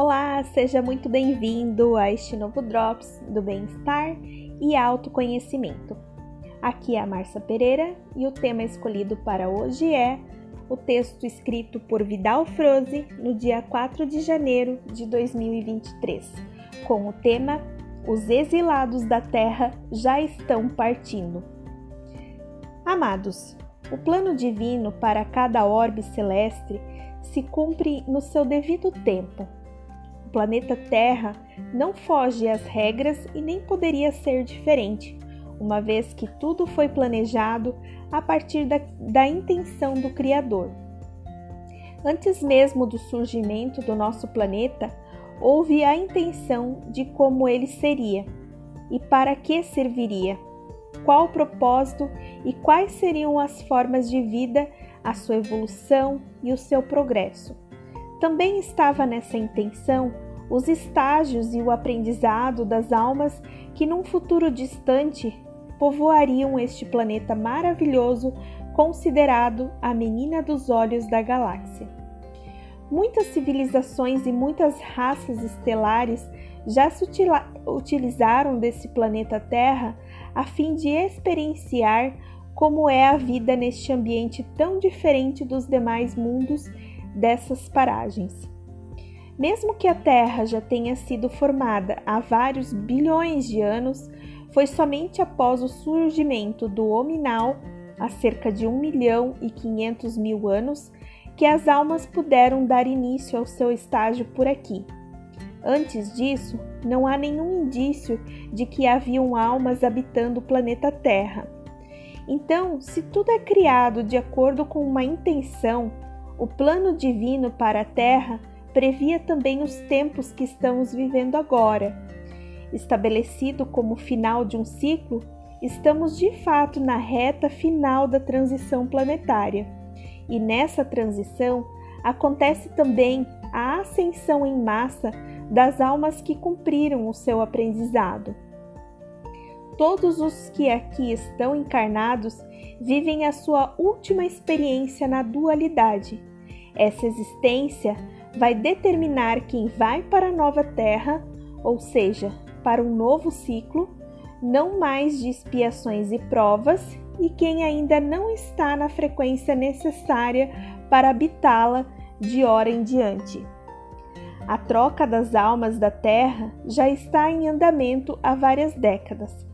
Olá, seja muito bem-vindo a este novo Drops do Bem-Estar e Autoconhecimento. Aqui é a Marcia Pereira e o tema escolhido para hoje é o texto escrito por Vidal Froze no dia 4 de janeiro de 2023, com o tema Os exilados da Terra já estão partindo. Amados, o plano divino para cada orbe celeste se cumpre no seu devido tempo. O planeta Terra não foge às regras e nem poderia ser diferente, uma vez que tudo foi planejado a partir da, da intenção do Criador. Antes mesmo do surgimento do nosso planeta, houve a intenção de como ele seria e para que serviria, qual o propósito e quais seriam as formas de vida a sua evolução e o seu progresso. Também estava nessa intenção os estágios e o aprendizado das almas que num futuro distante povoariam este planeta maravilhoso considerado a menina dos olhos da galáxia. Muitas civilizações e muitas raças estelares já se utilizaram desse planeta Terra a fim de experienciar como é a vida neste ambiente tão diferente dos demais mundos dessas paragens. Mesmo que a Terra já tenha sido formada há vários bilhões de anos, foi somente após o surgimento do Hominal, há cerca de 1 milhão e 500 mil anos, que as almas puderam dar início ao seu estágio por aqui. Antes disso, não há nenhum indício de que haviam almas habitando o planeta Terra então, se tudo é criado de acordo com uma intenção, o plano divino para a Terra previa também os tempos que estamos vivendo agora. Estabelecido como final de um ciclo, estamos de fato na reta final da transição planetária. E nessa transição acontece também a ascensão em massa das almas que cumpriram o seu aprendizado. Todos os que aqui estão encarnados vivem a sua última experiência na dualidade. Essa existência vai determinar quem vai para a nova terra, ou seja, para um novo ciclo, não mais de expiações e provas, e quem ainda não está na frequência necessária para habitá-la de hora em diante. A troca das almas da Terra já está em andamento há várias décadas.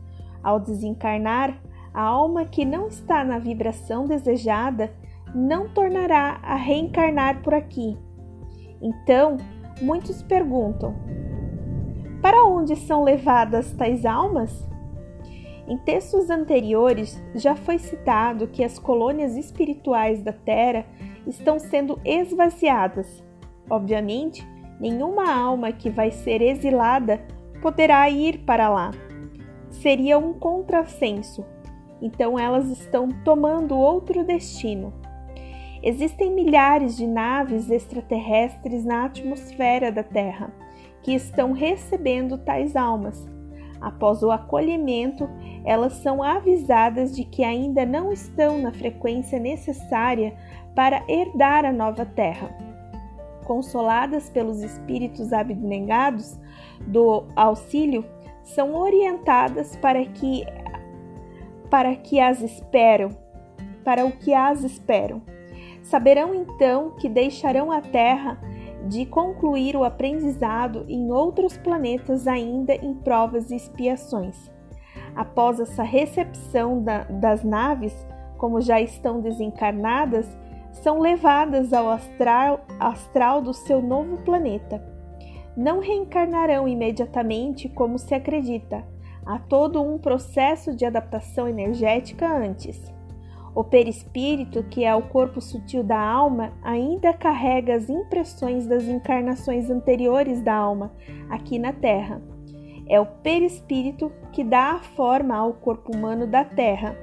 Ao desencarnar, a alma que não está na vibração desejada não tornará a reencarnar por aqui. Então, muitos perguntam: para onde são levadas tais almas? Em textos anteriores já foi citado que as colônias espirituais da Terra estão sendo esvaziadas. Obviamente, nenhuma alma que vai ser exilada poderá ir para lá seria um contrassenso. Então elas estão tomando outro destino. Existem milhares de naves extraterrestres na atmosfera da Terra que estão recebendo tais almas. Após o acolhimento, elas são avisadas de que ainda não estão na frequência necessária para herdar a nova Terra. Consoladas pelos espíritos abnegados do auxílio, são orientadas para que para que as esperam, para o que as esperam. Saberão então que deixarão a Terra de concluir o aprendizado em outros planetas ainda em provas e expiações. Após essa recepção da, das naves, como já estão desencarnadas, são levadas ao astral, astral do seu novo planeta não reencarnarão imediatamente como se acredita. Há todo um processo de adaptação energética antes. O perispírito, que é o corpo sutil da alma, ainda carrega as impressões das encarnações anteriores da alma aqui na Terra. É o perispírito que dá a forma ao corpo humano da Terra.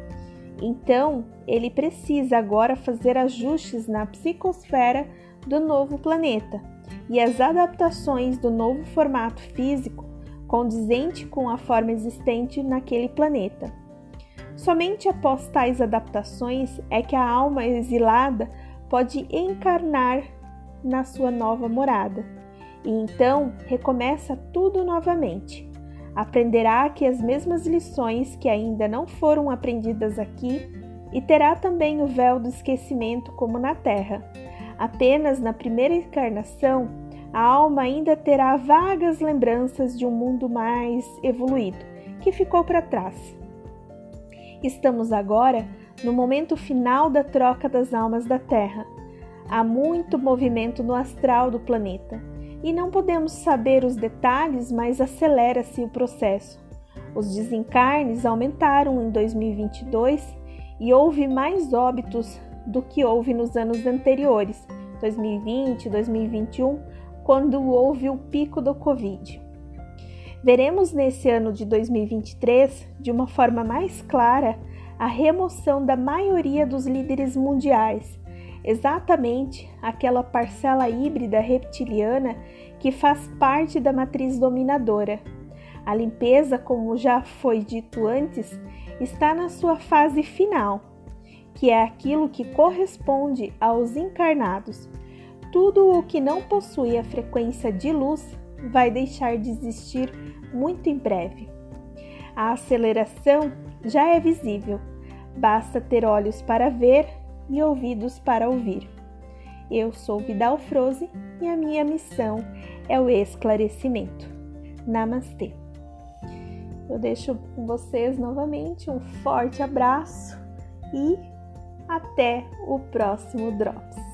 Então, ele precisa agora fazer ajustes na psicosfera do novo planeta e as adaptações do novo formato físico condizente com a forma existente naquele planeta. Somente após tais adaptações é que a alma exilada pode encarnar na sua nova morada. e então recomeça tudo novamente. Aprenderá que as mesmas lições que ainda não foram aprendidas aqui e terá também o véu do esquecimento como na Terra. Apenas na primeira encarnação, a alma ainda terá vagas lembranças de um mundo mais evoluído que ficou para trás. Estamos agora no momento final da troca das almas da Terra. Há muito movimento no astral do planeta e não podemos saber os detalhes, mas acelera-se o processo. Os desencarnes aumentaram em 2022 e houve mais óbitos do que houve nos anos anteriores, 2020 2021, quando houve o pico do Covid. Veremos nesse ano de 2023, de uma forma mais clara, a remoção da maioria dos líderes mundiais, exatamente aquela parcela híbrida reptiliana que faz parte da matriz dominadora. A limpeza, como já foi dito antes, está na sua fase final, que é aquilo que corresponde aos encarnados. Tudo o que não possui a frequência de luz vai deixar de existir muito em breve. A aceleração já é visível, basta ter olhos para ver e ouvidos para ouvir. Eu sou Vidal Froze e a minha missão é o esclarecimento. Namastê. Eu deixo com vocês novamente um forte abraço e até o próximo Drops.